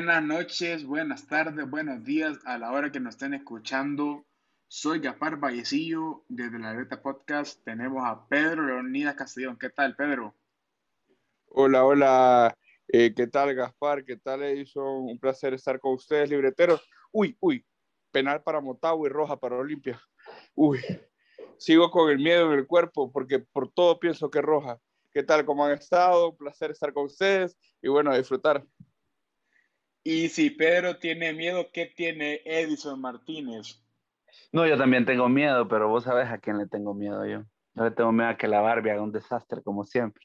Buenas noches, buenas tardes, buenos días a la hora que nos estén escuchando. Soy Gaspar Vallecillo desde la Beta Podcast. Tenemos a Pedro Leonidas Castellón. ¿Qué tal, Pedro? Hola, hola. Eh, ¿Qué tal, Gaspar? ¿Qué tal, Edison? Un placer estar con ustedes, libreteros. Uy, uy, penal para Motagua y roja para Olimpia. Uy, sigo con el miedo en el cuerpo porque por todo pienso que roja. ¿Qué tal? ¿Cómo han estado? Un placer estar con ustedes y bueno, disfrutar. Y si Pedro tiene miedo, ¿qué tiene Edison Martínez? No, yo también tengo miedo, pero vos sabes a quién le tengo miedo yo. Yo le tengo miedo a que la Barbie haga un desastre, como siempre.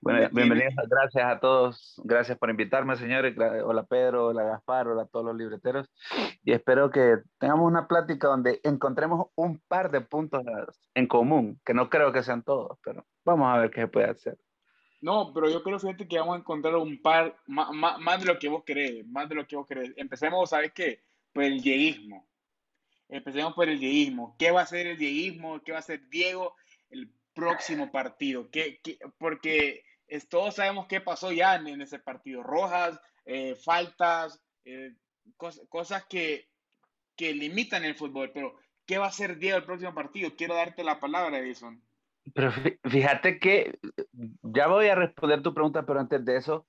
Bueno, bienvenidos, gracias a todos. Gracias por invitarme, señores. Hola Pedro, hola Gaspar, hola a todos los libreteros. Y espero que tengamos una plática donde encontremos un par de puntos en común, que no creo que sean todos, pero vamos a ver qué se puede hacer. No, pero yo creo, fíjate, que vamos a encontrar un par, más, más, de lo que vos querés, más de lo que vos querés. Empecemos, ¿sabes qué? Por el dieguismo. Empecemos por el dieguismo. ¿Qué va a ser el dieguismo? ¿Qué va a ser Diego el próximo partido? ¿Qué, porque todos sabemos qué pasó ya en, ese partido. Rojas, eh, faltas, eh, cosas que, que limitan el fútbol. Pero, ¿qué va a ser Diego el próximo partido? Quiero darte la palabra, Edison. Pero fíjate que ya voy a responder tu pregunta, pero antes de eso,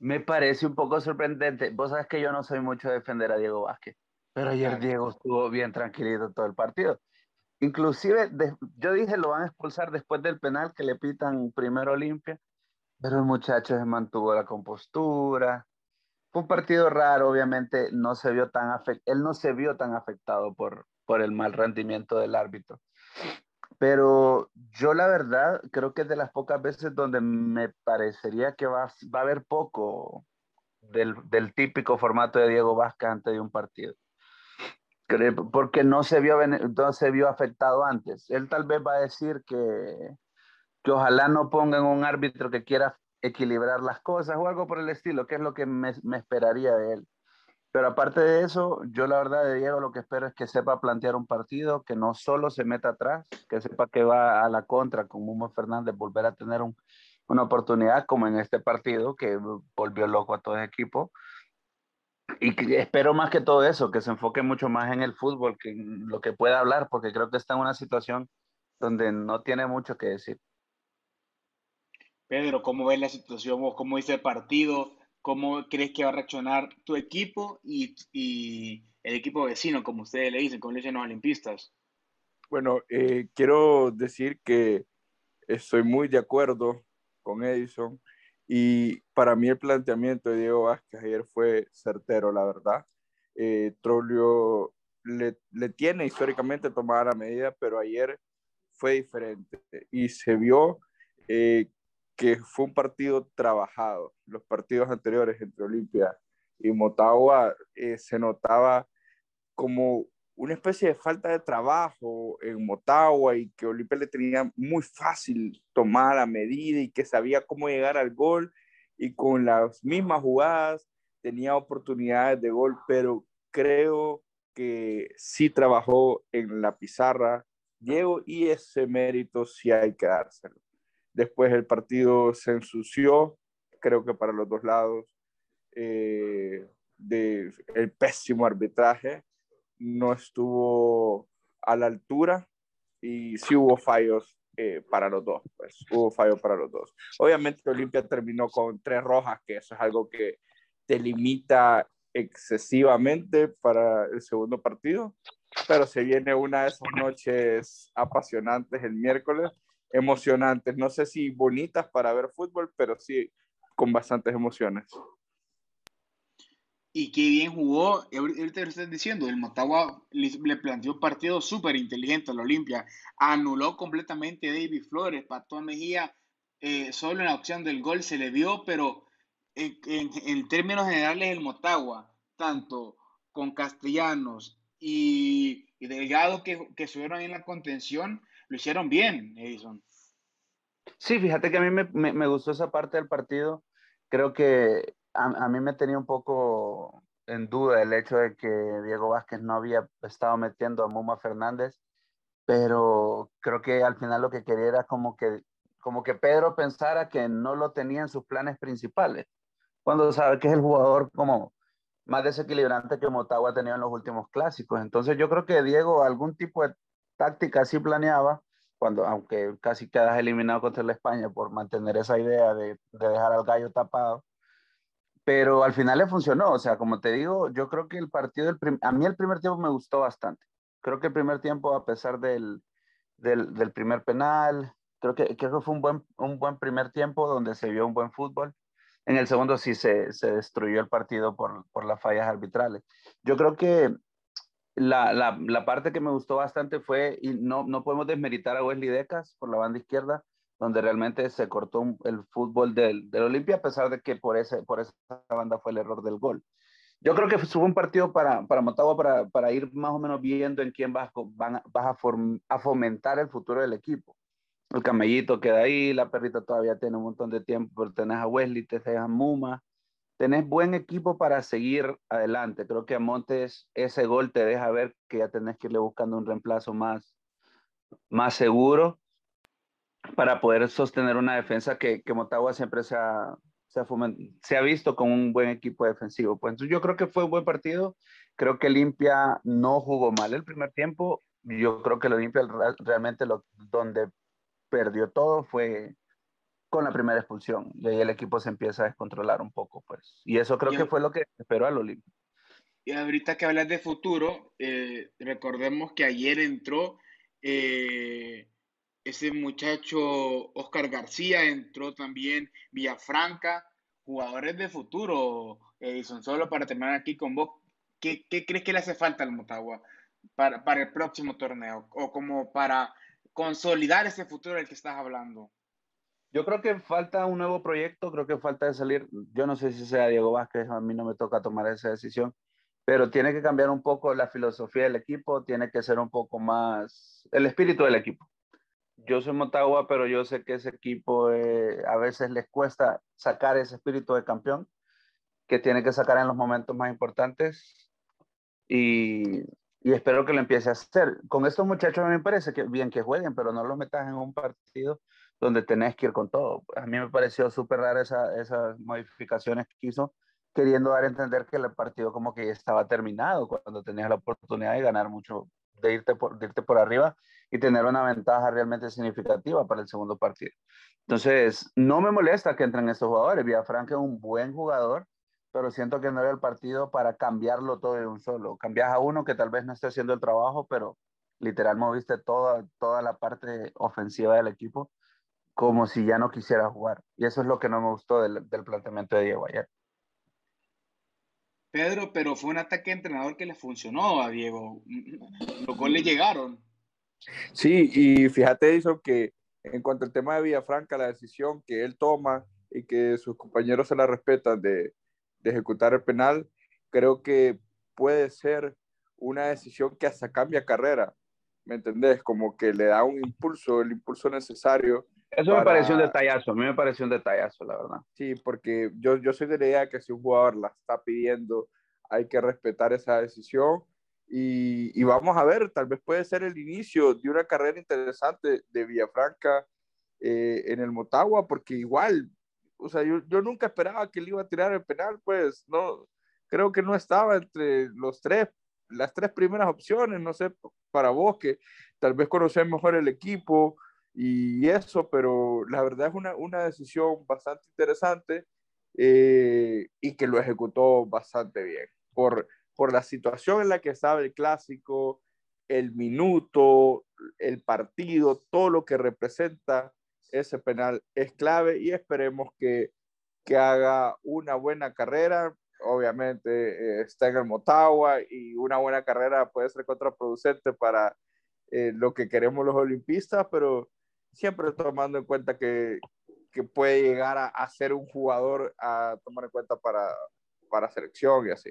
me parece un poco sorprendente. Vos sabes que yo no soy mucho de defender a Diego Vázquez, pero ayer Diego estuvo bien tranquilito todo el partido. Inclusive, yo dije lo van a expulsar después del penal que le pitan primero Olimpia, pero el muchacho se mantuvo la compostura. Fue un partido raro, obviamente no se vio tan él no se vio tan afectado por, por el mal rendimiento del árbitro. Pero yo la verdad creo que es de las pocas veces donde me parecería que va, va a haber poco del, del, típico formato de Diego Vázquez antes de un partido. Porque no se, vio, no se vio afectado antes. Él tal vez va a decir que, que ojalá no pongan un árbitro que quiera equilibrar las cosas o algo por el estilo, que es lo que me, me esperaría de él. Pero aparte de eso, yo la verdad de Diego lo que espero es que sepa plantear un partido, que no solo se meta atrás, que sepa que va a la contra con Mumo Fernández, volver a tener una oportunidad como en este partido que volvió loco a todo el equipo. Y espero más que todo eso, que se enfoque mucho más en el fútbol, que en lo que pueda hablar, porque creo que está en una situación donde no tiene mucho que decir. Pedro, ¿cómo ves la situación? ¿Cómo dice el partido? ¿Cómo crees que va a reaccionar tu equipo y, el equipo vecino, como ustedes le dicen, como le dicen los olimpistas? Bueno, eh, quiero decir que estoy muy de acuerdo con Edison y para mí el planteamiento de Diego Vázquez ayer fue certero, la verdad. Eh, Trollio le, le, tiene históricamente tomada la medida, pero ayer fue diferente y se vio eh, que fue un partido trabajado. Los partidos anteriores entre Olimpia y Motagua eh, se notaba como una especie de falta de trabajo en Motagua y que Olimpia le tenía muy fácil tomar la medida y que sabía cómo llegar al gol y con las mismas jugadas tenía oportunidades de gol, pero creo que sí trabajó en la pizarra Diego y ese mérito sí hay que dárselo. Después el partido se ensució, creo que para los dos lados, eh, de el pésimo arbitraje, no estuvo a la altura y sí hubo fallos eh, para los dos, pues hubo fallos para los dos. Obviamente Olimpia terminó con tres rojas, que eso es algo que te limita excesivamente para el segundo partido, pero se viene una de esas noches apasionantes el miércoles emocionantes. No sé si bonitas para ver fútbol, pero sí con bastantes emociones. Y qué bien jugó, ahorita lo estás diciendo, el Motagua le planteó un partido súper inteligente a la Olimpia, anuló completamente a David Flores, Patón Mejía, eh, solo en la opción del gol se le dio, pero en, términos generales el Motagua, tanto con Castellanos y, Delgado que, que subieron en la contención, lo hicieron bien, Edison. Sí, fíjate que a mí me, me, gustó esa parte del partido. Creo que a, a, mí me tenía un poco en duda el hecho de que Diego Vázquez no había estado metiendo a Muma Fernández, pero creo que al final lo que quería era como que, como que Pedro pensara que no lo tenía en sus planes principales, cuando sabe que es el jugador como más desequilibrante que Motagua ha tenido en los últimos clásicos. Entonces yo creo que Diego algún tipo de táctica sí planeaba, cuando, aunque casi quedas eliminado contra la España por mantener esa idea de, de dejar al gallo tapado, pero al final le funcionó. O sea, como te digo, yo creo que el partido, del a mí el primer tiempo me gustó bastante. Creo que el primer tiempo, a pesar del, del, del primer penal, creo que, creo que fue un buen, un buen primer tiempo donde se vio un buen fútbol. En el segundo sí se, se destruyó el partido por, por, las fallas arbitrales. Yo creo que la, la, parte que me gustó bastante fue, y no, no podemos desmeritar a Wesley Decas por la banda izquierda, donde realmente se cortó el fútbol del, del Olimpia, a pesar de que por, ese, por esa banda fue el error del gol. Yo creo que fue un partido para, para Motagua para, para ir más o menos viendo en quién vas, van, vas a, form, a fomentar el futuro del equipo el camellito queda ahí, la perrita todavía tiene un montón de tiempo, pero tenés a Wesley, tenés a Muma, tenés buen equipo para seguir adelante. Creo que a Montes ese gol te deja ver que ya tenés que irle buscando un reemplazo más, más seguro para poder sostener una defensa que, que Motagua siempre se ha, se ha, visto con un buen equipo defensivo. Pues yo creo que fue un buen partido. Creo que Limpia no jugó mal el primer tiempo. Yo creo que lo Limpia realmente donde perdió todo fue con la primera expulsión y ahí el equipo se empieza a descontrolar un poco, pues. Y eso creo que fue lo que esperó al Olimpia. Y ahorita que hablas de futuro, eh, recordemos que ayer entró eh, ese muchacho Oscar García, entró también Villafranca, jugadores de futuro, Edison, solo para terminar aquí con vos, ¿qué, qué crees que le hace falta al Motagua para, para el próximo torneo? O como para consolidar ese futuro del que estás hablando? Yo creo que falta un nuevo proyecto, creo que falta de salir, yo no sé si sea Diego Vázquez, a mí no me toca tomar esa decisión, pero tiene que cambiar un poco la filosofía del equipo, tiene que ser un poco más el espíritu del equipo. Yo soy Motagua, pero yo sé que ese equipo eh, a veces les cuesta sacar ese espíritu de campeón que tiene que sacar en los momentos más importantes y y espero que lo empiece a hacer. Con estos muchachos me parece que bien que jueguen, pero no los metas en un partido donde tenés que ir con todo. A mí me pareció súper rara esa, esas modificaciones que hizo, queriendo dar a entender que el partido como que estaba terminado cuando tenías la oportunidad de ganar mucho, de irte por, irte por arriba y tener una ventaja realmente significativa para el segundo partido. Entonces, no me molesta que entren estos jugadores. Villafranca es un buen jugador, pero siento que no era el partido para cambiarlo todo de un solo. Cambias a uno que tal vez no esté haciendo el trabajo, pero literal moviste toda, toda la parte ofensiva del equipo como si ya no quisiera jugar. Y eso es lo que no me gustó del, del planteamiento de Diego ayer. Pedro, pero fue un ataque de entrenador que le funcionó a Diego. Los goles llegaron. Sí, y fíjate eso que en cuanto al tema de Villafranca, la decisión que él toma y que sus compañeros se la respetan de, de ejecutar el penal, creo que puede ser una decisión que hasta cambia carrera, ¿me entendés? Como que le da un impulso, el impulso necesario. Eso me pareció un detallazo, a mí me pareció un detallazo, la verdad. Sí, porque yo, yo soy de la idea que si un jugador la está pidiendo, hay que respetar esa decisión. Y, y, vamos a ver, tal vez puede ser el inicio de una carrera interesante de Villafranca eh, en el Motagua, porque igual o sea, yo, yo, nunca esperaba que él iba a tirar el penal, pues no, creo que no estaba entre los tres, las tres primeras opciones, no sé, para vos que tal vez conocés mejor el equipo y eso, pero la verdad es una, una decisión bastante interesante eh, y que lo ejecutó bastante bien por, por la situación en la que estaba el clásico, el minuto, el partido, todo lo que representa ese penal es clave y esperemos que, que haga una buena carrera. Obviamente eh, está en el Motagua y una buena carrera puede ser contraproducente para eh, lo que queremos los olimpistas, pero siempre tomando en cuenta que, que puede llegar a, a, ser un jugador a tomar en cuenta para, para selección y así.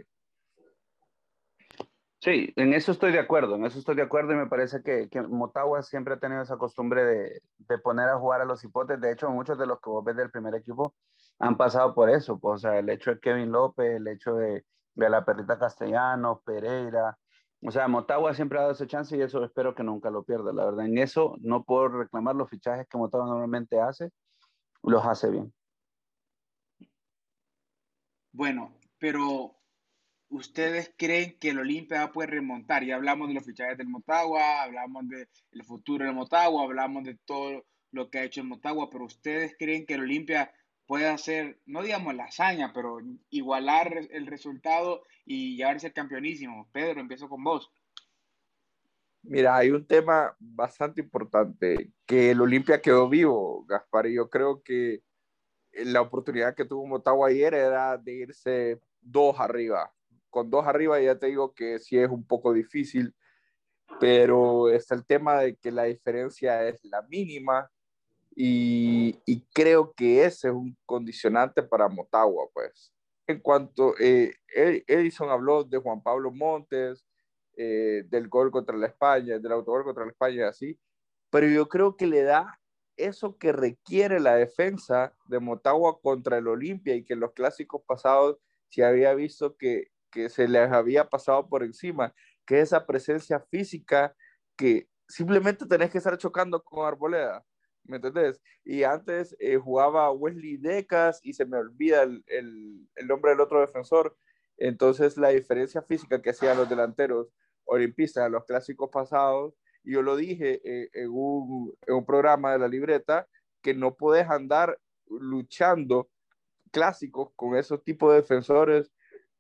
Sí, en eso estoy de acuerdo, en eso estoy de acuerdo y me parece que, que Motagua siempre ha tenido esa costumbre de, de, poner a jugar a los hipotes. De hecho, muchos de los que vos ves del primer equipo han pasado por eso. Pues, o sea, el hecho de Kevin López, el hecho de, de la perrita Castellanos, Pereira. O sea, Motagua siempre ha dado esa chance y eso espero que nunca lo pierda. La verdad, en eso no puedo reclamar los fichajes que Motagua normalmente hace, los hace bien. Bueno, pero ¿ustedes creen que el Olimpia poder remontar? Ya hablamos de los fichajes del Motagua, hablamos del futuro del Motagua, hablamos de todo lo que ha hecho el Motagua, pero ¿ustedes creen que el Olimpia puede hacer, no digamos la hazaña, pero igualar el resultado y llevarse el campeonísimo? Pedro, empiezo con vos. Mira, hay un tema bastante importante, que el Olimpia quedó vivo, Gaspar, y yo creo que la oportunidad que tuvo Motagua ayer era de irse dos arriba. Con dos arriba ya te digo que sí es un poco difícil, pero está el tema de que la diferencia es la mínima y, y creo que ese es un condicionante para Motagua, pues. En cuanto, eh, Edison habló de Juan Pablo Montes, eh, del gol contra la España, del autogol contra la España, así, pero yo creo que le da eso que requiere la defensa de Motagua contra el Olimpia y que en los clásicos pasados se había visto que, que se les había pasado por encima, que esa presencia física que simplemente tenés que estar chocando con Arboleda, ¿me entendés? Y antes eh, jugaba Wesley Decas y se me olvida el, el, el, nombre del otro defensor, entonces la diferencia física que hacían los delanteros olimpistas en los clásicos pasados yo lo dije eh, en, un, en, un, programa de la libreta, que no puedes andar luchando clásicos con esos tipos de defensores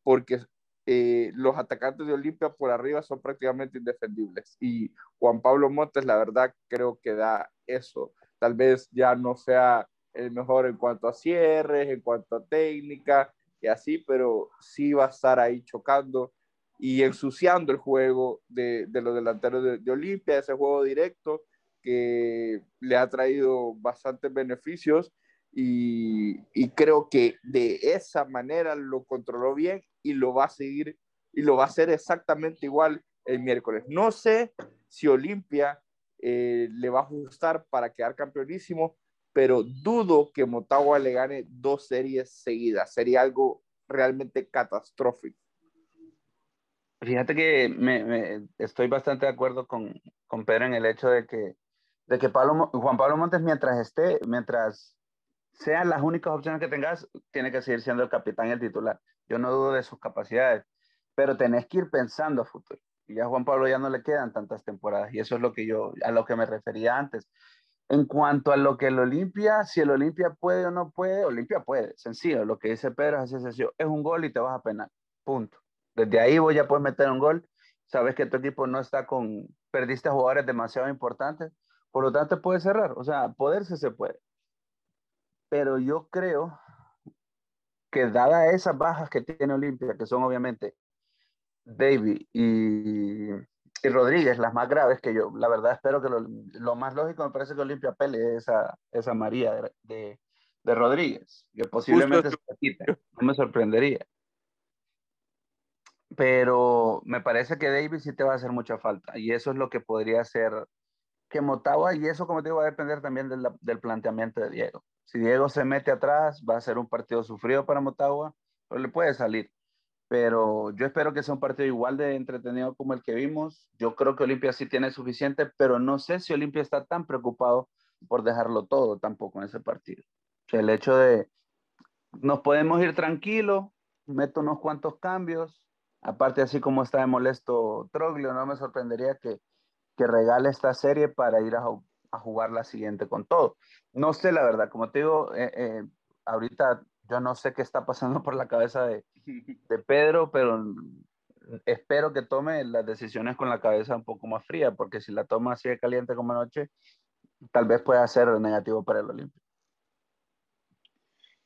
porque eh, los atacantes de Olimpia por arriba son prácticamente indefendibles. Y Juan Pablo Montes, la verdad, creo que da eso. Tal vez ya no sea el mejor en cuanto a cierres, en cuanto a técnica y así, pero sí va a estar ahí chocando y ensuciando el juego de, de los delanteros de, Olimpia, ese juego directo que le ha traído bastantes beneficios y, y, creo que de esa manera lo controló bien y lo va a seguir y lo va a hacer exactamente igual el miércoles. No sé si Olimpia eh, le va a ajustar para quedar campeonísimo, pero dudo que Motagua le gane dos series seguidas. Sería algo realmente catastrófico. Fíjate que me, me, estoy bastante de acuerdo con, con, Pedro en el hecho de que, de que Pablo, Juan Pablo Montes, mientras esté, mientras sean las únicas opciones que tengas, tiene que seguir siendo el capitán y el titular. Yo no dudo de sus capacidades, pero tenés que ir pensando a futuro. Y a Juan Pablo ya no le quedan tantas temporadas, y eso es lo que yo, a lo que me refería antes. En cuanto a lo que el Olimpia, si el Olimpia puede o no puede, Olimpia puede, sencillo. Lo que dice Pedro es sencillo, es un gol y te vas a penar, punto desde ahí voy a poder meter un gol. Sabes que tu equipo no está con, perdiste jugadores demasiado importantes, por lo tanto puede cerrar. O sea, poderse se puede. Pero yo creo que dada esas bajas que tiene Olimpia, que son obviamente David y, y, Rodríguez, las más graves, que yo la verdad espero que lo, lo más lógico me parece que Olimpia pele esa, esa María de, de, de Rodríguez, que posiblemente Justo. se quite, no me sorprendería pero me parece que David sí te va a hacer mucha falta y eso es lo que podría ser que Motagua y eso como te digo va a depender también del, del, planteamiento de Diego. Si Diego se mete atrás va a ser un partido sufrido para Motagua, pero le puede salir. Pero yo espero que sea un partido igual de entretenido como el que vimos. Yo creo que Olimpia sí tiene suficiente, pero no sé si Olimpia está tan preocupado por dejarlo todo tampoco en ese partido. El hecho de nos podemos ir tranquilos, meto unos cuantos cambios, Aparte, así como está de molesto Troglio, no me sorprendería que, que regale esta serie para ir a, a, jugar la siguiente con todo. No sé, la verdad, como te digo, eh, eh, ahorita yo no sé qué está pasando por la cabeza de, de Pedro, pero espero que tome las decisiones con la cabeza un poco más fría, porque si la toma así de caliente como anoche, tal vez pueda ser negativo para el Olimpia.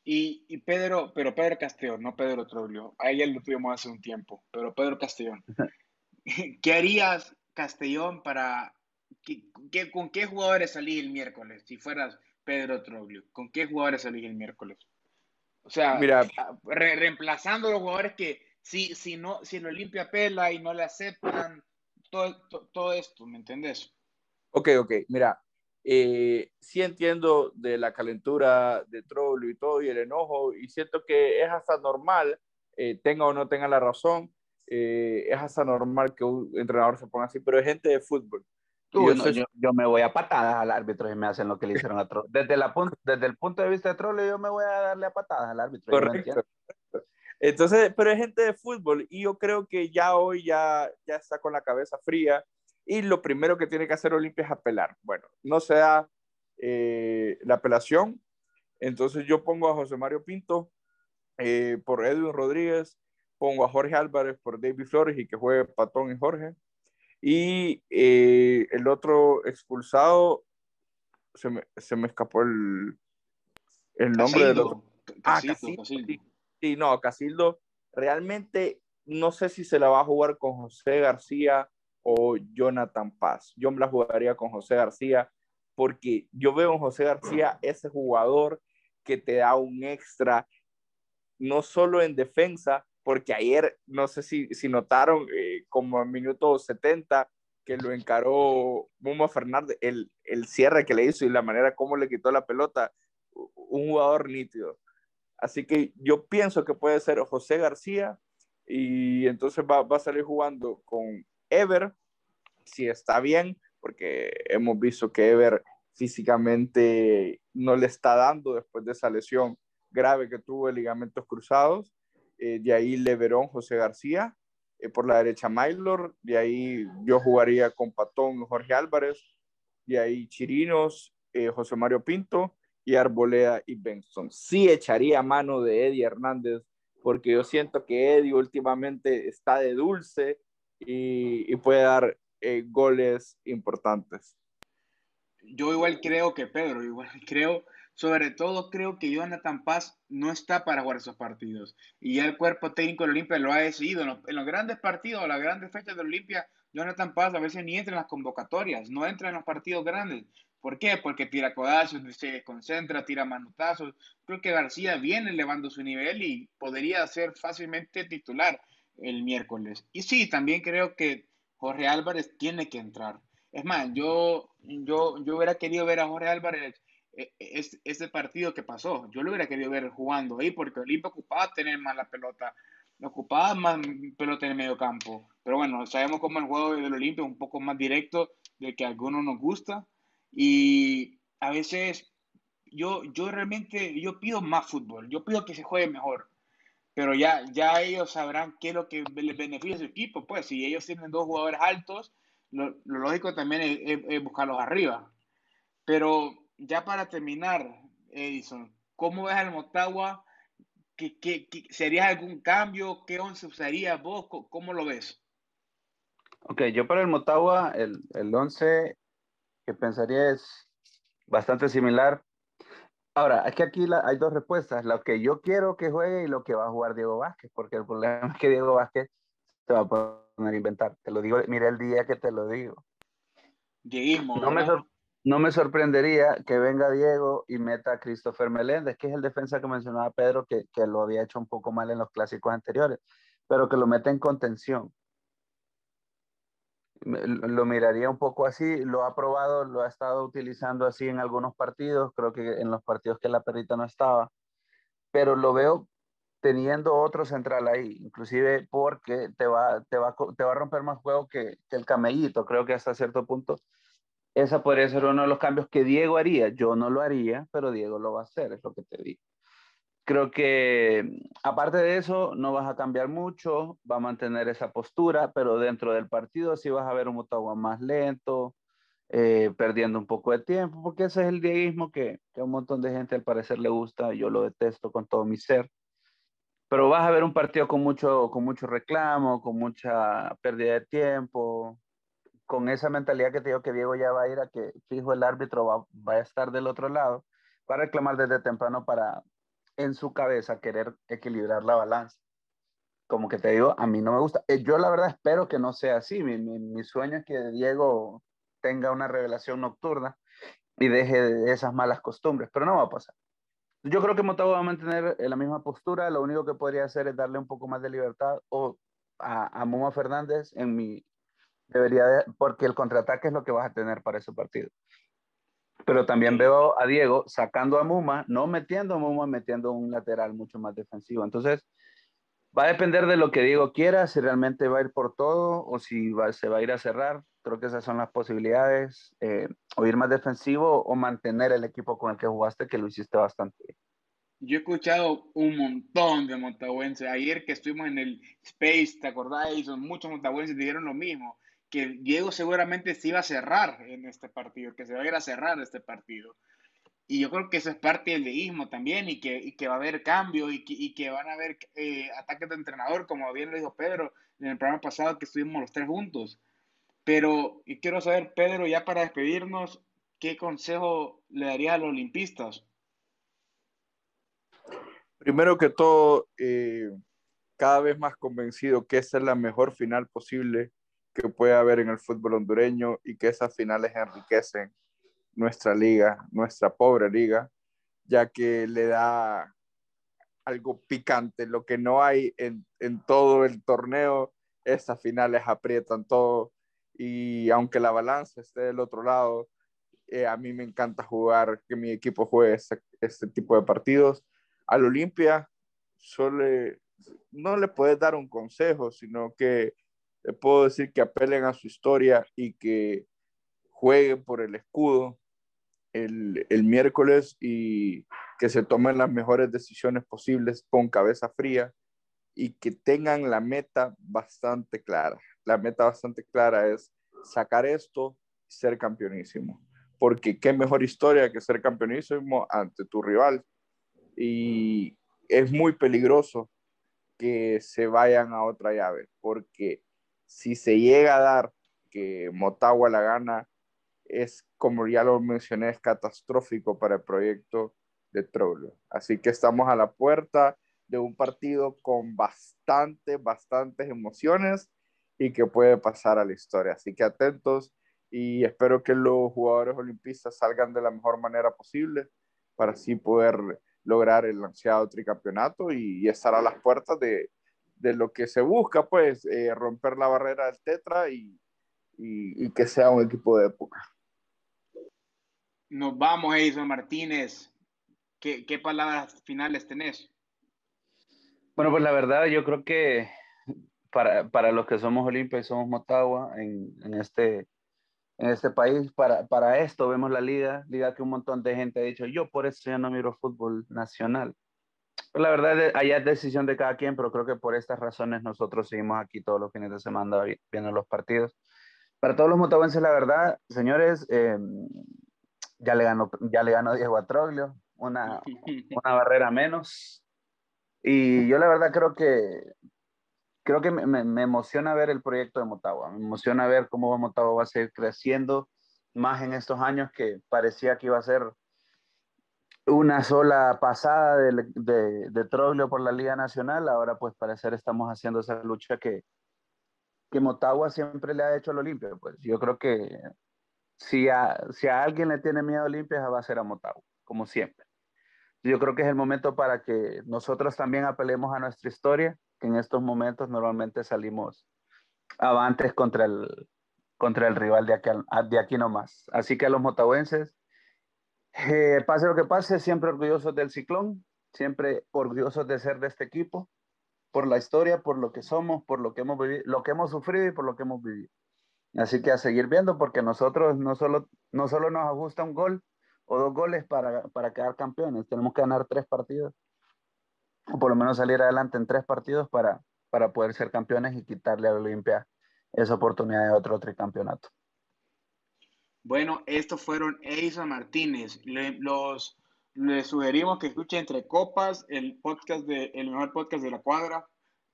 Y, y, Pedro, pero Pedro Castellón, no Pedro Troglio, a ella lo tuvimos hace un tiempo, pero Pedro Castellón. ¿Qué harías, Castellón, para... ¿qué, ¿Con qué jugadores salís el miércoles si fueras Pedro Troglio? ¿Con qué jugadores salís el miércoles? O sea, Mira, re, reemplazando los jugadores que si, si, no, si el Olimpia pela y no le aceptan, todo, todo, todo esto, ¿me entendés? Ok, ok, mira, eh, sí entiendo de la calentura de Trollio y todo y el enojo y siento que es hasta normal, eh, tenga o no tenga la razón, eh, es hasta normal que un entrenador se ponga así, pero es gente de fútbol. Yo, no, yo, yo, me voy a patadas al árbitro y me hacen lo que le hicieron a Trollio. Desde, la, desde el punto de vista de Trollio yo me voy a darle a patadas al árbitro. Correcto. Entonces, pero es gente de fútbol y yo creo que ya hoy ya, ya está con la cabeza fría y lo primero que tiene que hacer Olimpia es apelar. Bueno, no se da eh, la apelación, entonces yo pongo a José Mario Pinto eh, por Edwin Rodríguez, pongo a Jorge Álvarez por David Flores y que juegue Patón y Jorge. Y eh, el otro expulsado, se me, se me escapó el, el nombre del otro. Ah, Casildo, Sí, no, Casildo realmente no sé si se la va a jugar con José García o Jonathan Paz. Yo me la jugaría con José García porque yo veo en José García ese jugador que te da un extra, no solo en defensa, porque ayer, no sé si, si notaron, eh, como en minuto 70, que lo encaró Muma Fernández, el, el cierre que le hizo y la manera como le quitó la pelota, un jugador nítido. Así que yo pienso que puede ser José García y entonces va, va a salir jugando con Ever, si está bien, porque hemos visto que Ever físicamente no le está dando después de esa lesión grave que tuvo de ligamentos cruzados. Eh, de ahí Leverón, José García, eh, por la derecha Maylor, de ahí yo jugaría con Patón, Jorge Álvarez, de ahí Chirinos, eh, José Mario Pinto y Arboleda y Benson. Sí echaría mano de Eddie Hernández, porque yo siento que Eddie últimamente está de dulce y, y puede dar goles importantes. Yo igual creo que Pedro, igual creo sobre todo creo que Jonathan Paz no está para jugar esos partidos. Y ya el cuerpo técnico de Olimpia lo ha decidido. En los, grandes partidos, las grandes fechas de Olimpia, Jonathan Paz a veces ni entra en las convocatorias, no entra en los partidos grandes. ¿Por qué? Porque tira codazos, se desconcentra, tira manotazos. Creo que García viene elevando su nivel y podría ser fácilmente titular el miércoles. Y sí, también creo que Jorge Álvarez tiene que entrar. Es más, yo, yo, yo hubiera querido ver a Jorge Álvarez ese partido que pasó. Yo lo hubiera querido ver jugando ahí porque Olimpia ocupaba tener más la pelota, ocupaba más pelota en el medio campo. Pero bueno, sabemos cómo el juego del Olimpia es un poco más directo de que a algunos nos gusta y a veces yo, yo realmente yo pido más fútbol, yo pido que se juegue mejor. Pero ya, ya ellos sabrán qué es lo que les beneficia a su equipo. Pues si ellos tienen dos jugadores altos, lo, lógico también es buscarlos arriba. Pero ya para terminar, Edison, ¿cómo ves al Motagua? ¿Qué, qué, sería algún cambio? ¿Qué once usarías vos? ¿Cómo lo ves? Ok, yo para el Motagua, el, el once que pensaría es bastante similar. Ahora, es que aquí hay dos respuestas, lo que yo quiero que juegue y lo que va a jugar Diego Vázquez, porque el problema es que Diego Vázquez se va a poner a inventar. Te lo digo, mira el día que te lo digo. Dieguismo, no me, no me sorprendería que venga Diego y meta a Christopher Meléndez, que es el defensa que mencionaba Pedro, que, lo había hecho un poco mal en los clásicos anteriores, pero que lo meta en contención. Lo miraría un poco así, lo ha probado, lo ha estado utilizando así en algunos partidos, creo que en los partidos que la perrita no estaba, pero lo veo teniendo otro central ahí, inclusive porque te va, te va, te va a romper más juego que, que el camellito, creo que hasta cierto punto esa podría ser uno de los cambios que Diego haría. Yo no lo haría, pero Diego lo va a hacer, es lo que te digo. Creo que aparte de eso, no vas a cambiar mucho, va a mantener esa postura, pero dentro del partido sí vas a ver un Motagua más lento, eh, perdiendo un poco de tiempo, porque ese es el dieguismo que, que a un montón de gente al parecer le gusta, yo lo detesto con todo mi ser. Pero vas a ver un partido con mucho, con mucho reclamo, con mucha pérdida de tiempo, con esa mentalidad que te digo que Diego ya va a ir a que fijo el árbitro va, a estar del otro lado, va a reclamar desde temprano para en su cabeza querer equilibrar la balanza. Como que te digo, a mí no me gusta. Eh, yo la verdad espero que no sea así. Mi, sueño es que Diego tenga una revelación nocturna y deje de esas malas costumbres, pero no va a pasar. Yo creo que Motagua va a mantener la misma postura, lo único que podría hacer es darle un poco más de libertad o a, a Moma Fernández, en mi, Debería porque el contraataque es lo que vas a tener para ese partido. Pero también veo a Diego sacando a Muma, no metiendo a Muma, metiendo un lateral mucho más defensivo. Entonces, va a depender de lo que Diego quiera, si realmente va a ir por todo o si se va a ir a cerrar. Creo que esas son las posibilidades. Eh, o ir más defensivo o mantener el equipo con el que jugaste, que lo hiciste bastante bien. Yo he escuchado un montón de montagüenses. Ayer que estuvimos en el Space, ¿te acordáis? Muchos montagüenses dijeron lo mismo, que Diego seguramente se iba a cerrar en este partido, que se va a ir a cerrar este partido. Y yo creo que eso es parte del deísmo también y que, va a haber cambio y que, van a haber eh, ataques de entrenador, como bien lo dijo Pedro en el programa pasado que estuvimos los tres juntos. Pero quiero saber, Pedro, ya para despedirnos, ¿qué consejo le daría a los olimpistas? Primero que todo, eh, cada vez más convencido que esa es la mejor final posible que puede haber en el fútbol hondureño y que esas finales enriquecen nuestra liga, nuestra pobre liga, ya que le da algo picante, lo que no hay en, en todo el torneo, esas finales aprietan todo. Y aunque la balanza esté del otro lado, eh, a mí me encanta jugar, que mi equipo juegue este tipo de partidos. Al Olimpia no le puedes dar un consejo, sino que le puedo decir que apelen a su historia y que jueguen por el escudo el, el miércoles y que se tomen las mejores decisiones posibles con cabeza fría y que tengan la meta bastante clara. La meta bastante clara es sacar esto y ser campeonísimo. Porque qué mejor historia que ser campeonísimo ante tu rival y es muy peligroso que se vayan a otra llave, porque si se llega a dar que Motagua la gana, es como ya lo mencioné, es catastrófico para el proyecto de Troglio. Así que estamos a la puerta de un partido con bastante, bastantes emociones y que puede pasar a la historia. Así que atentos y espero que los jugadores olimpistas salgan de la mejor manera posible para así poder lograr el ansiado tricampeonato y, estar a las puertas de, lo que se busca, pues, eh, romper la barrera del Tetra y, que sea un equipo de época. Nos vamos, Edison Martínez. ¿Qué, palabras finales tenés? Bueno, pues la verdad, yo creo que para, los que somos Olimpia y somos Motagua en, en este en este país. Para, para esto vemos la liga, liga que un montón de gente ha dicho, yo por eso ya no miro fútbol nacional. Pues la verdad, allá es decisión de cada quien, pero creo que por estas razones nosotros seguimos aquí todos los fines de semana viendo los partidos. Para todos los motahuenses, la verdad, señores, eh, ya, le ganó, ya le ganó Diego Atroglio, una, una barrera menos. Y yo la verdad creo que creo que me, me, emociona ver el proyecto de Motagua, me emociona ver cómo Motagua va a seguir creciendo más en estos años que parecía que iba a ser una sola pasada de, de, de Troglio por la Liga Nacional, ahora pues parecer estamos haciendo esa lucha que, que Motagua siempre le ha hecho al Olimpia, pues yo creo que si a, si a alguien le tiene miedo a Olimpia va a ser a Motagua, como siempre. Yo creo que es el momento para que nosotros también apelemos a nuestra historia, que en estos momentos normalmente salimos avantes contra el, contra el rival de aquí, de aquí nomás. Así que a los motahuenses, eh, pase lo que pase, siempre orgullosos del ciclón, siempre orgullosos de ser de este equipo, por la historia, por lo que somos, por lo que hemos vivido, lo que hemos sufrido y por lo que hemos vivido. Así que a seguir viendo, porque nosotros no solo, no solo nos ajusta un gol o dos goles para, para quedar campeones, tenemos que ganar tres partidos o por lo menos salir adelante en tres partidos para, para poder ser campeones y quitarle a Olimpia esa oportunidad de otro tricampeonato. Bueno, estos fueron Eisa Martínez. Le, los, les sugerimos que escuchen Entre Copas, el podcast de, el mejor podcast de la cuadra.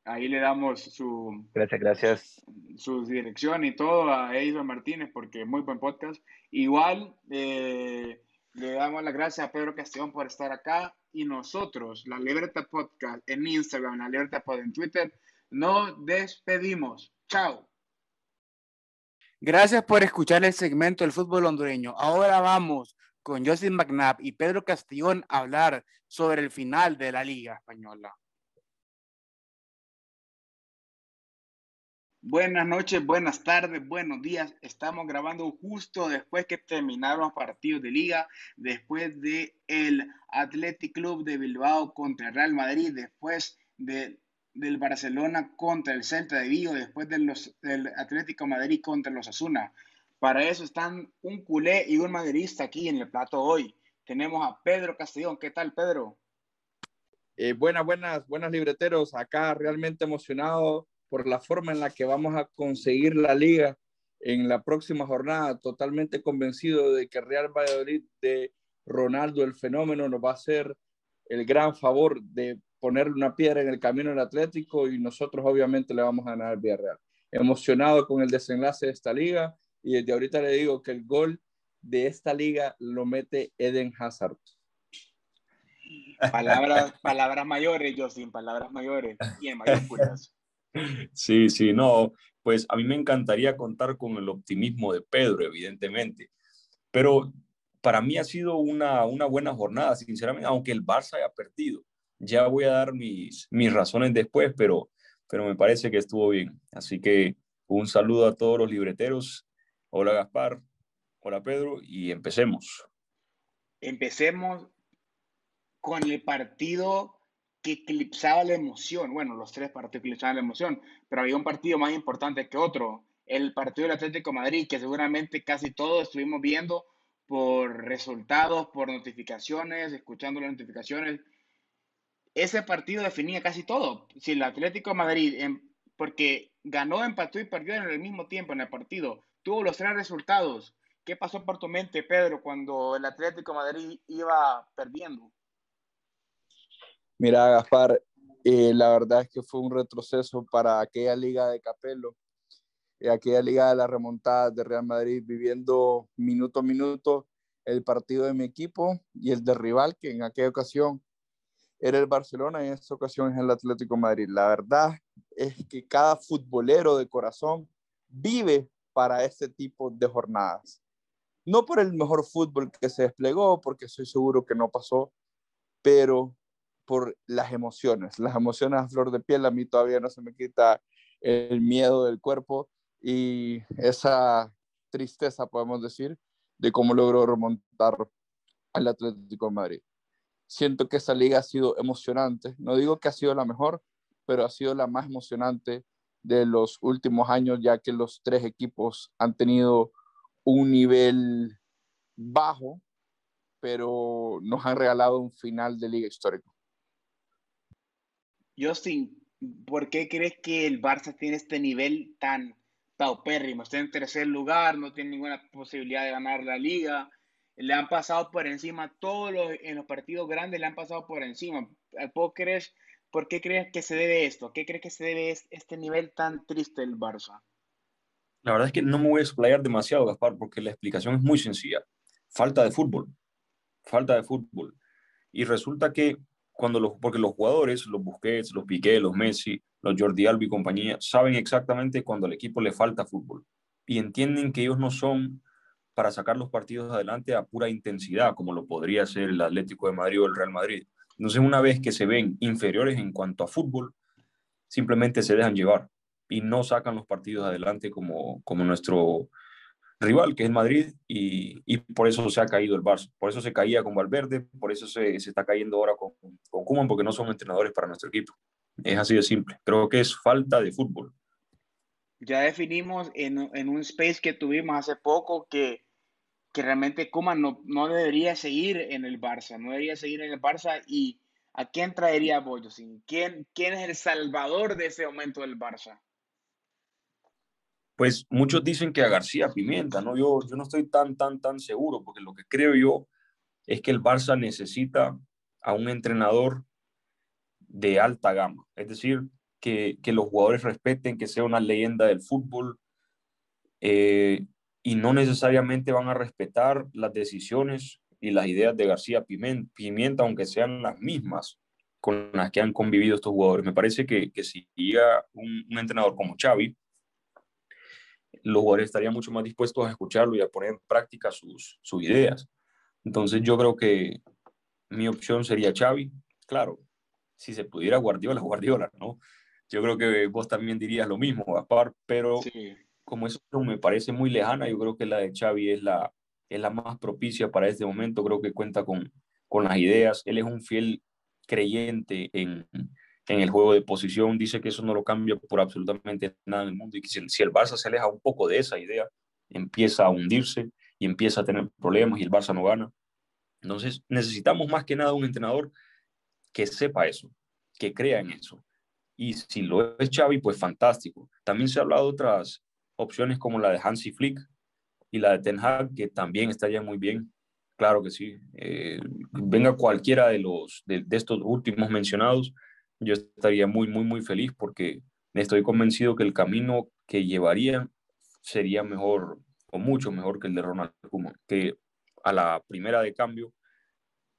Ahí le damos su. Gracias, gracias. Su dirección y todo a Eisa Martínez, porque muy buen podcast. Igual, eh, le damos las gracias a Pedro Castellón por estar acá y nosotros, la Libertad Podcast en Instagram, la Libertad Podcast en Twitter, nos despedimos. Chao. Gracias por escuchar el segmento del fútbol hondureño. Ahora vamos con Joseph McNabb y Pedro Castellón a hablar sobre el final de la Liga Española. Buenas noches, buenas tardes, buenos días. Estamos grabando justo después que terminaron los partidos de liga, después de el Athletic Club de Bilbao contra el Real Madrid, después de, del Barcelona contra el Celta de Vigo, después del Atlético Madrid contra los Asuna. Para eso están un culé y un madridista aquí en el plato hoy. Tenemos a Pedro Castellón. ¿Qué tal, Pedro? Eh, buenas, buenas, buenas libreteros. Acá realmente emocionado por la forma en la que vamos a conseguir la liga en la próxima jornada. Totalmente convencido de que Real Valladolid de Ronaldo, el fenómeno, nos va a hacer el gran favor de ponerle una piedra en el camino del Atlético y nosotros obviamente le vamos a ganar al Villarreal. Emocionado con el desenlace de esta liga y desde ahorita le digo que el gol de esta liga lo mete Eden Hazard. Palabras, palabras mayores, yo sin palabras mayores y en mayúsculas. Sí, sí, no, pues a mí me encantaría contar con el optimismo de Pedro, evidentemente, pero para mí ha sido una, una buena jornada, sinceramente, aunque el Barça haya perdido. Ya voy a dar mis, mis razones después, pero, pero me parece que estuvo bien. Así que un saludo a todos los libreteros. Hola Gaspar, hola Pedro, y empecemos. Empecemos con el partido que eclipsaba la emoción. Bueno, los tres partidos eclipsaban la emoción, pero había un partido más importante que otro. El partido del Atlético Madrid, que seguramente casi todos estuvimos viendo por resultados, por notificaciones, escuchando las notificaciones. Ese partido definía casi todo. Si el Atlético Madrid, em, porque ganó, empató y perdió en el mismo tiempo en el partido, tuvo los tres resultados. ¿Qué pasó por tu mente, Pedro, cuando el Atlético Madrid iba perdiendo? Mira, Gaspar, eh, la verdad es que fue un retroceso para aquella liga de Capello, eh, aquella liga de la remontada de Real Madrid, viviendo minuto a minuto el partido de mi equipo y el de rival, que en aquella ocasión era el Barcelona y en esta ocasión es el Atlético Madrid. La verdad es que cada futbolero de corazón vive para este tipo de jornadas. No por el mejor fútbol que se desplegó, porque estoy seguro que no pasó, pero por las emociones, las emociones a flor de piel, a mí todavía no se me quita el miedo del cuerpo y esa tristeza, podemos decir, de cómo logró remontar al Atlético Madrid. Siento que esa liga ha sido emocionante, no digo que ha sido la mejor, pero ha sido la más emocionante de los últimos años, ya que los tres equipos han tenido un nivel bajo, pero nos han regalado un final de liga histórico. Justin, ¿por qué crees que el Barça tiene este nivel tan paupérrimo? Está en tercer lugar, no tiene ninguna posibilidad de ganar la liga. Le han pasado por encima, todos los, en los partidos grandes le han pasado por encima. ¿Por qué crees que se debe esto? ¿Qué crees que se debe este nivel tan triste del Barça? La verdad es que no me voy a explayar demasiado, Gaspar, porque la explicación es muy sencilla. Falta de fútbol. Falta de fútbol. Y resulta que cuando los, porque los jugadores, los Busquets, los Piqué, los Messi, los Jordi Alba y compañía, saben exactamente cuando al equipo le falta fútbol y entienden que ellos no son para sacar los partidos adelante a pura intensidad, como lo podría ser el Atlético de Madrid o el Real Madrid. Entonces, una vez que se ven inferiores en cuanto a fútbol, simplemente se dejan llevar y no sacan los partidos adelante como, como nuestro rival, que es Madrid, y, y, por eso se ha caído el Barça. Por eso se caía con Valverde, por eso se, se está cayendo ahora con, con Koeman, porque no son entrenadores para nuestro equipo. Es así de simple. Creo que es falta de fútbol. Ya definimos en, en un space que tuvimos hace poco que, que realmente Koeman no, no, debería seguir en el Barça, no debería seguir en el Barça y ¿a quién traería Boyosin? ¿Quién, ¿Quién es el salvador de ese momento del Barça? pues muchos dicen que a García Pimienta, ¿no? Yo, yo no estoy tan, tan, tan seguro, porque lo que creo yo es que el Barça necesita a un entrenador de alta gama, es decir, que, que los jugadores respeten, que sea una leyenda del fútbol eh, y no necesariamente van a respetar las decisiones y las ideas de García Pimienta, aunque sean las mismas con las que han convivido estos jugadores. Me parece que, que si llega un, entrenador como Xavi, los jugadores estarían mucho más dispuestos a escucharlo y a poner en práctica sus, sus ideas. Entonces yo creo que mi opción sería Xavi, claro, si se pudiera Guardiola, Guardiola, ¿no? Yo creo que vos también dirías lo mismo, Gaspar, pero como eso me parece muy lejana, yo creo que la de Xavi es la, es la más propicia para este momento, creo que cuenta con, con las ideas, él es un fiel creyente en, en el juego de posición, dice que eso no lo cambia por absolutamente nada en el mundo y que si, el Barça se aleja un poco de esa idea, empieza a hundirse y empieza a tener problemas y el Barça no gana. Entonces necesitamos más que nada un entrenador que sepa eso, que crea en eso. Y si lo es Xavi, pues fantástico. También se ha hablado de otras opciones como la de Hansi Flick y la de Ten Hag, que también estaría muy bien. Claro que sí. Eh, venga cualquiera de, los, de, estos últimos mencionados, yo estaría muy, muy, muy feliz porque estoy convencido que el camino que llevaría sería mejor o mucho mejor que el de Ronald Koeman, que a la primera de cambio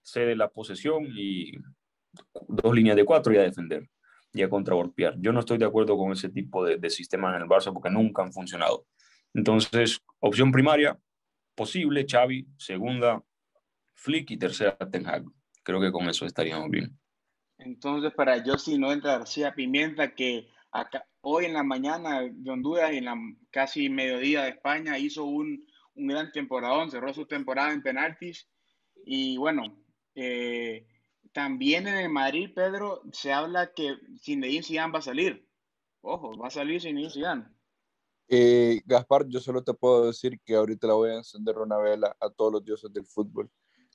cede la posesión y dos líneas de cuatro y a defender y a contragolpear. Yo no estoy de acuerdo con ese tipo de, de sistemas en el Barça porque nunca han funcionado. Entonces, opción primaria, posible, Xavi, segunda, Flick y tercera, Ten Hag. Creo que con eso estaríamos bien. Entonces, para yo si no entra García Pimienta, que hoy en la mañana de Honduras y en la casi mediodía de España hizo un, un gran temporadón, cerró su temporada en penaltis. Y bueno, eh, también en el Madrid, Pedro, se habla que Zinedine Zidane va a salir. Ojo, va a salir Zinedine Zidane. Eh, Gaspar, yo solo te puedo decir que ahorita la voy a encender una vela a todos los dioses del fútbol,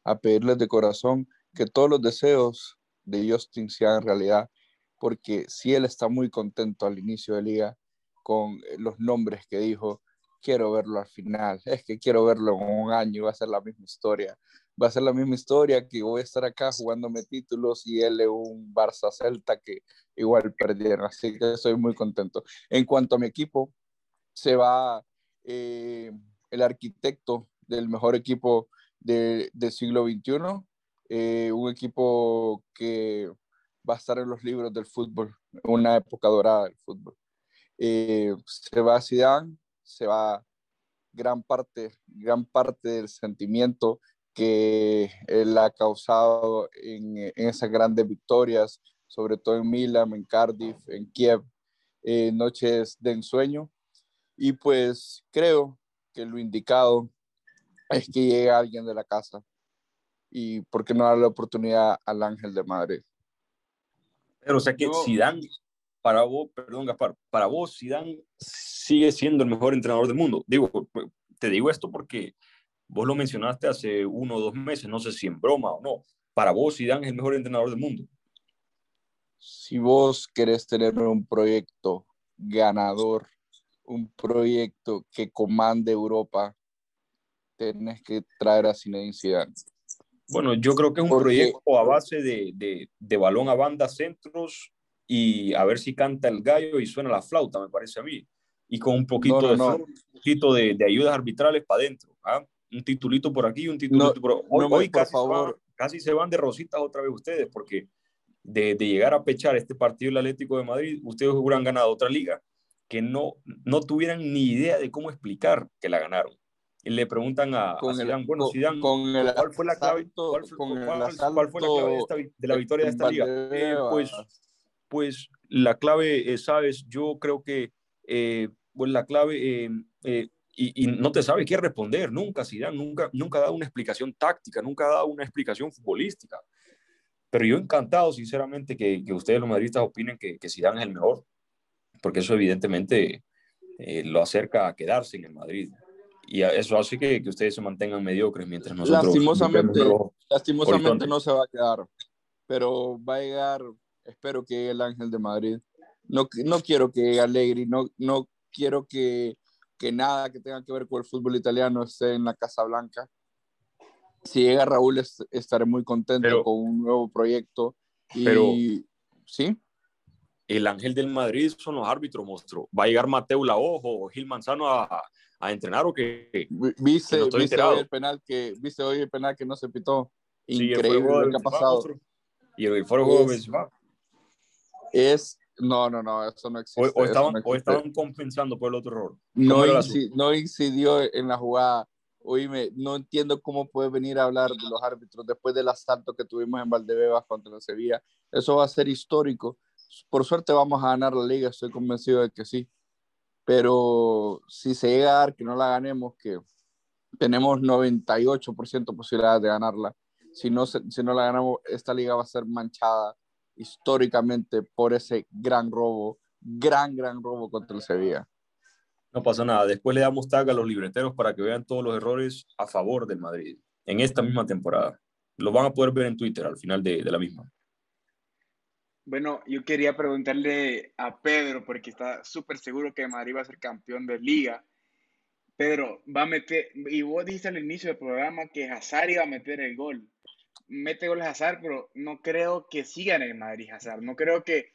a pedirles de corazón que todos los deseos de Justin sean realidad, porque si él está muy contento al inicio de liga con los nombres que dijo, quiero verlo al final, es que quiero verlo en un año y va a ser la misma historia va a ser la misma historia que voy a estar acá jugándome títulos y él es un Barça Celta que igual perdieron, así que estoy muy contento. En cuanto a mi equipo, se va eh, el arquitecto del mejor equipo del siglo XXI, eh, un equipo que va a estar en los libros del fútbol, una época dorada del fútbol. Eh, se va Zidane, se va gran parte, gran parte del sentimiento que él ha causado en, esas grandes victorias, sobre todo en Milan, en Cardiff, en Kiev, eh, noches de ensueño. Y pues creo que lo indicado es que llegue alguien de la casa. Y por qué no darle la oportunidad al Ángel de Madrid. Pero o sea que Zidane, para vos, perdón Gaspar, para vos Zidane sigue siendo el mejor entrenador del mundo. Digo, te digo esto porque Vos lo mencionaste hace uno o dos meses, no sé si en broma o no. Para vos, Zidane es el mejor entrenador del mundo. Si vos querés tener un proyecto ganador, un proyecto que comande Europa, tenés que traer a Zinedine Zidane. Bueno, yo creo que es un proyecto a base de, de, balón a banda, centros y a ver si canta el gallo y suena la flauta, me parece a mí. Y con un poquito, de, un poquito de, ayudas arbitrales para adentro. ¿ah? Un titulito por aquí, un titulito por hoy, hoy casi, favor. Se van, casi se van de rositas otra vez ustedes, porque de, llegar a pechar este partido el Atlético de Madrid, ustedes hubieran ganado otra liga que no, no tuvieran ni idea de cómo explicar que la ganaron. Y le preguntan a, con Zidane, bueno, Zidane, ¿cuál fue la clave, cuál, fue la clave de, la victoria de esta liga? Eh, pues, pues la clave, eh, sabes, yo creo que eh, pues la clave eh, y, no te sabe qué responder nunca, Zidane nunca, nunca ha dado una explicación táctica, nunca ha dado una explicación futbolística. Pero yo encantado, sinceramente, que, que ustedes los madridistas opinen que, que Zidane es el mejor, porque eso evidentemente eh, lo acerca a quedarse en el Madrid. Y eso hace que, que ustedes se mantengan mediocres mientras nosotros... Lastimosamente, lastimosamente no se va a quedar, pero va a llegar, espero que el Ángel de Madrid. No, no quiero que Allegri, no, no quiero que que nada que tenga que ver con el fútbol italiano esté en la Casa Blanca. Si llega Raúl, estaré muy contento con un nuevo proyecto. Y, pero, ¿sí? El ángel del Madrid son los árbitros, monstruo. ¿Va a llegar Mateo Laojo o Gil Manzano a, a entrenar o qué? ¿Viste, viste hoy el penal que, ¿Viste hoy el penal que no se pitó? Increíble lo que ha pasado. Y el foro es, es no, no, no, eso no existe. O, estaban, compensando por el otro error. No, no incidió en la jugada. Oíme, no entiendo cómo puede venir a hablar de los árbitros después del asalto que tuvimos en Valdebebas contra la Sevilla. Eso va a ser histórico. Por suerte vamos a ganar la liga, estoy convencido de que sí. Pero si se llega a dar que no la ganemos, que tenemos 98% posibilidades de ganarla. Si no, si no la ganamos, esta liga va a ser manchada históricamente por ese gran robo, gran, gran robo contra el Sevilla. No pasa nada. Después le damos tag a los libreteros para que vean todos los errores a favor del Madrid en esta misma temporada. Lo van a poder ver en Twitter al final de, la misma. Bueno, yo quería preguntarle a Pedro, porque está súper seguro que Madrid va a ser campeón de liga. Pedro, va a meter, y vos dijiste al inicio del programa que Hazard iba a meter el gol. Mete goles Hazard, pero no creo que siga en el Madrid Hazard. No creo que,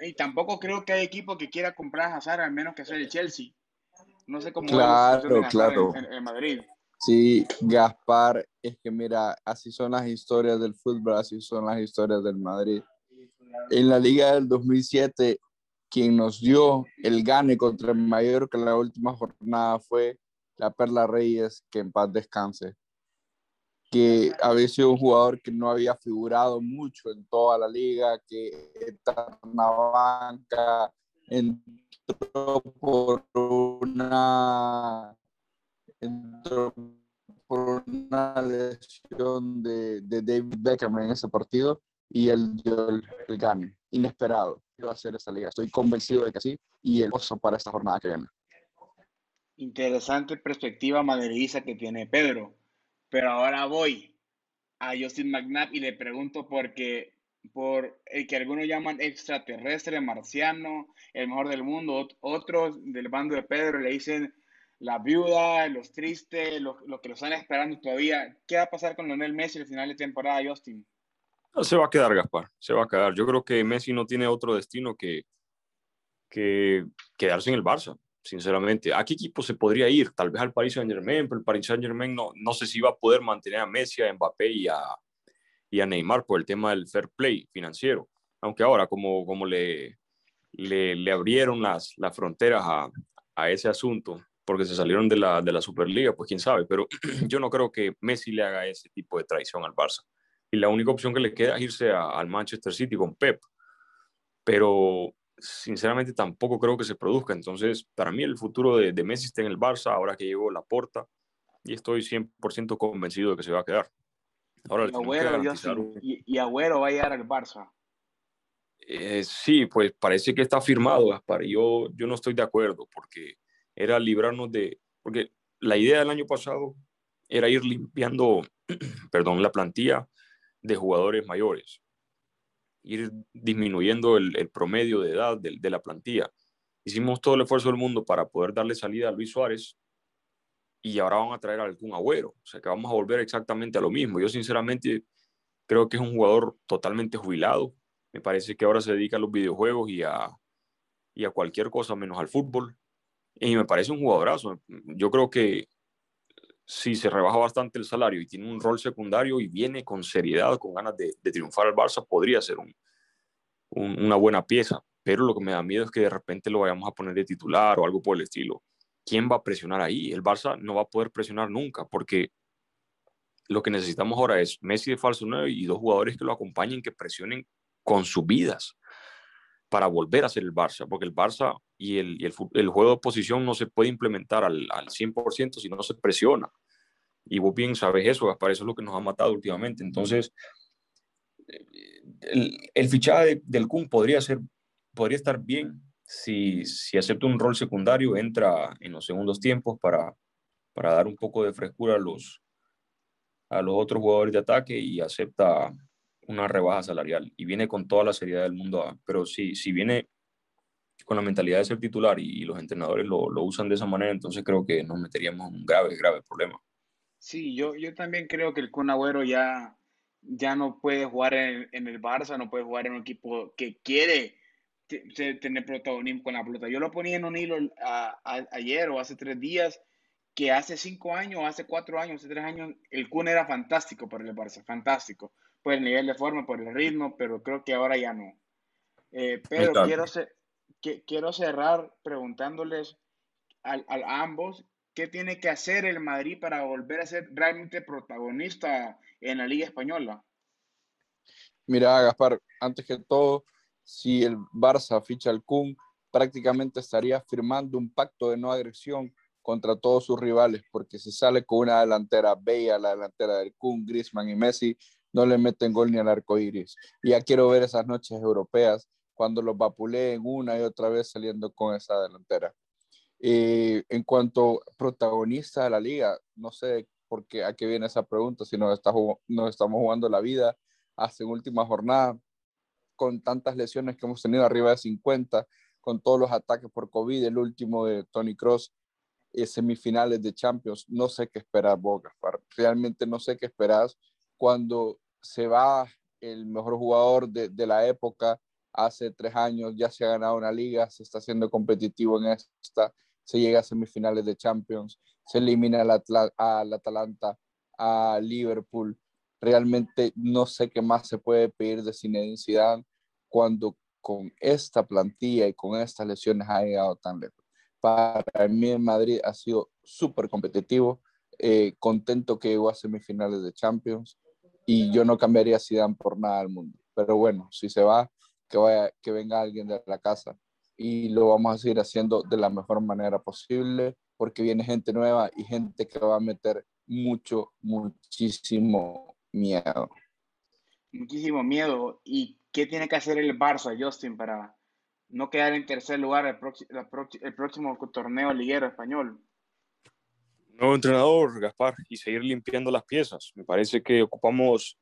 y tampoco creo que hay equipo que quiera comprar a Hazard, al menos que sea el Chelsea. No sé cómo claro, claro. En, en Madrid. Sí, Gaspar, es que mira, así son las historias del fútbol, así son las historias del Madrid. En la Liga del 2007, quien nos dio el gane contra el Mallorca en la última jornada fue la Perla Reyes, que en paz descanse, que había sido un jugador que no había figurado mucho en toda la liga, que está en la banca, entró por una entró por una lesión de, de, David Beckham en ese partido y él dio el, gane, inesperado. Iba a ser esa liga. Estoy convencido de que sí y el oso para esta jornada que viene. Interesante perspectiva madridiza que tiene Pedro. Pero ahora voy a Justin McNabb y le pregunto porque por el que algunos llaman extraterrestre, marciano, el mejor del mundo, otros del bando de Pedro le dicen la viuda, los tristes, los, que lo están esperando todavía. ¿Qué va a pasar con Lionel Messi al final de temporada, Justin? Se va a quedar, Gaspar, se va a quedar. Yo creo que Messi no tiene otro destino que, que quedarse en el Barça, sinceramente. ¿A qué equipo se podría ir? Tal vez al Paris Saint-Germain, pero el Paris Saint-Germain no, no sé si va a poder mantener a Messi, a Mbappé y a, y a Neymar por el tema del fair play financiero. Aunque ahora, como, como le, le, le abrieron las, las fronteras a, a ese asunto, porque se salieron de la, de la Superliga, pues quién sabe, pero yo no creo que Messi le haga ese tipo de traición al Barça. Y la única opción que le queda es irse al Manchester City con Pep. Pero sinceramente tampoco creo que se produzca. Entonces, para mí el futuro de, de Messi está en el Barça, ahora que llegó la porta, y estoy 100% convencido de que se va a quedar. Ahora, y, Agüero, y, Agüero va a llegar al Barça. Eh, sí, pues parece que está firmado, Gaspar. Yo, yo no estoy de acuerdo porque era librarnos de, porque la idea del año pasado era ir limpiando, perdón, la plantilla de jugadores mayores, ir disminuyendo el, promedio de edad de, la plantilla. Hicimos todo el esfuerzo del mundo para poder darle salida a Luis Suárez y ahora van a traer algún agüero, o sea que vamos a volver exactamente a lo mismo. Yo sinceramente creo que es un jugador totalmente jubilado, me parece que ahora se dedica a los videojuegos y a, y a cualquier cosa menos al fútbol y me parece un jugadorazo. Yo creo que si se rebaja bastante el salario y tiene un rol secundario y viene con seriedad, con ganas de, triunfar al Barça, podría ser un, una buena pieza. Pero lo que me da miedo es que de repente lo vayamos a poner de titular o algo por el estilo. ¿Quién va a presionar ahí? El Barça no va a poder presionar nunca porque lo que necesitamos ahora es Messi de falso 9 y dos jugadores que lo acompañen, que presionen con sus vidas para volver a ser el Barça, porque el Barça y el, juego de posición no se puede implementar al, al 100% si no se presiona. Y vos bien sabes eso, para eso es lo que nos ha matado últimamente. Entonces, el, el fichaje del Kun podría, ser, podría estar bien si, acepta un rol secundario, entra en los segundos tiempos para, dar un poco de frescura a los otros jugadores de ataque y acepta una rebaja salarial y viene con toda la seriedad del mundo. Pero si, si viene con la mentalidad de ser titular y, los entrenadores lo, lo, usan de esa manera, entonces creo que nos meteríamos en un grave, grave problema. Sí, yo, yo también creo que el Kun Agüero ya, ya no puede jugar en, en, el Barça, no puede jugar en un equipo que quiere tener protagonismo con la pelota. Yo lo ponía en un hilo ayer o hace tres días, que hace cinco años, hace cuatro años, hace tres años, el Kun era fantástico para el Barça, fantástico por el nivel de forma, por el ritmo, pero creo que ahora ya no. Eh, pero quiero, que, quiero cerrar preguntándoles a, ambos qué tiene que hacer el Madrid para volver a ser realmente protagonista en la Liga Española. Mira, Gaspar, antes que todo, si el Barça ficha al Kun, prácticamente estaría firmando un pacto de no agresión contra todos sus rivales, porque si sale con una delantera bella, la delantera del Kun, Griezmann y Messi, no le meten gol ni al arco iris. Ya quiero ver esas noches europeas cuando los vapuleen una y otra vez saliendo con esa delantera. En cuanto protagonista de la liga, no sé por qué, a qué viene esa pregunta, si nos, está, nos estamos jugando la vida hasta en última jornada. con tantas lesiones que hemos tenido arriba de 50, con todos los ataques por COVID, el último de Tony Cross, semifinales de Champions, no sé qué esperar Boca, realmente no sé qué esperas cuando se va el mejor jugador de, de, la época hace tres años, ya se ha ganado una liga, se está haciendo competitivo en esta, se llega a semifinales de Champions, se elimina al, al Atalanta, a Liverpool, realmente no sé qué más se puede pedir de Zinedine Zidane cuando con esta plantilla y con estas lesiones ha llegado tan lejos. Para mí en Madrid ha sido súper competitivo, eh, contento que llegó a semifinales de Champions y yo no cambiaría a Zidane por nada del mundo. Pero bueno, si se va, que, vaya, que venga alguien de la casa y lo vamos a seguir haciendo de la mejor manera posible porque viene gente nueva y gente que va a meter mucho, muchísimo miedo. Muchísimo miedo. ¿Y qué tiene que hacer el Barça, Justin, para no quedar en tercer lugar el, el próximo torneo liguero español? Nuevo entrenador, Gaspar, y seguir limpiando las piezas. Me parece que ocupamos.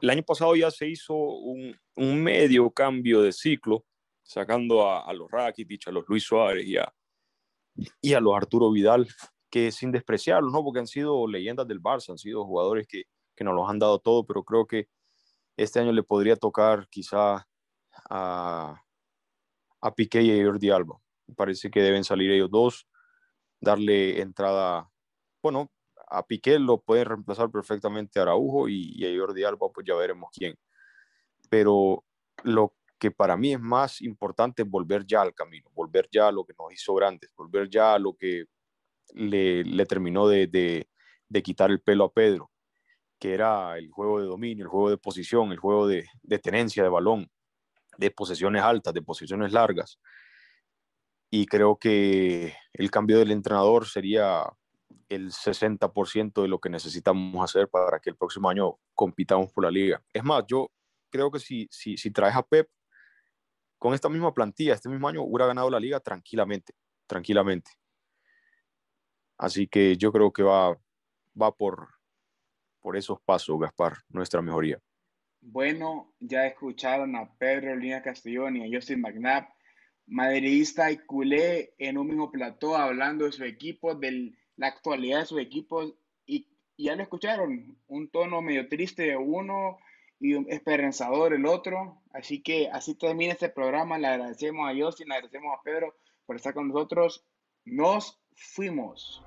El año pasado ya se hizo un, un medio cambio de ciclo, sacando a, a, los Rakitic, a los Luis Suárez y a, y a los Arturo Vidal, que sin despreciarlos, ¿no? Porque han sido leyendas del Barça, han sido jugadores que, que nos los han dado todo, pero creo que este año le podría tocar quizá a, a Piqué y a Jordi Alba. Parece que deben salir ellos dos, darle entrada, bueno, a Piqué lo pueden reemplazar perfectamente a Araujo y, y a Jordi Alba, pues ya veremos quién. Pero lo que para mí es más importante es volver ya al camino, volver ya a lo que nos hizo grandes, volver ya a lo que le, terminó de, de, de quitar el pelo a Pedro, que era el juego de dominio, el juego de posición, el juego de, de tenencia de balón, de posesiones altas, de posiciones largas. Y creo que el cambio del entrenador sería el 60% de lo que necesitamos hacer para que el próximo año compitamos por la liga. Es más, yo creo que si, si, si traes a Pep con esta misma plantilla, este mismo año, hubiera ganado la liga tranquilamente, tranquilamente. Así que yo creo que va, va por, por esos pasos, Gaspar, nuestra mejoría. Bueno, ya escucharon a Pedro Lina Castellón y a Justin McNabb, madridista y culé en un mismo plató, hablando de su equipo, de la actualidad de su equipo, y, ya lo escucharon, un tono medio triste de uno y esperanzador el otro. Así que así termina este programa. Le agradecemos a Justin, le agradecemos a Pedro por estar con nosotros. Nos fuimos.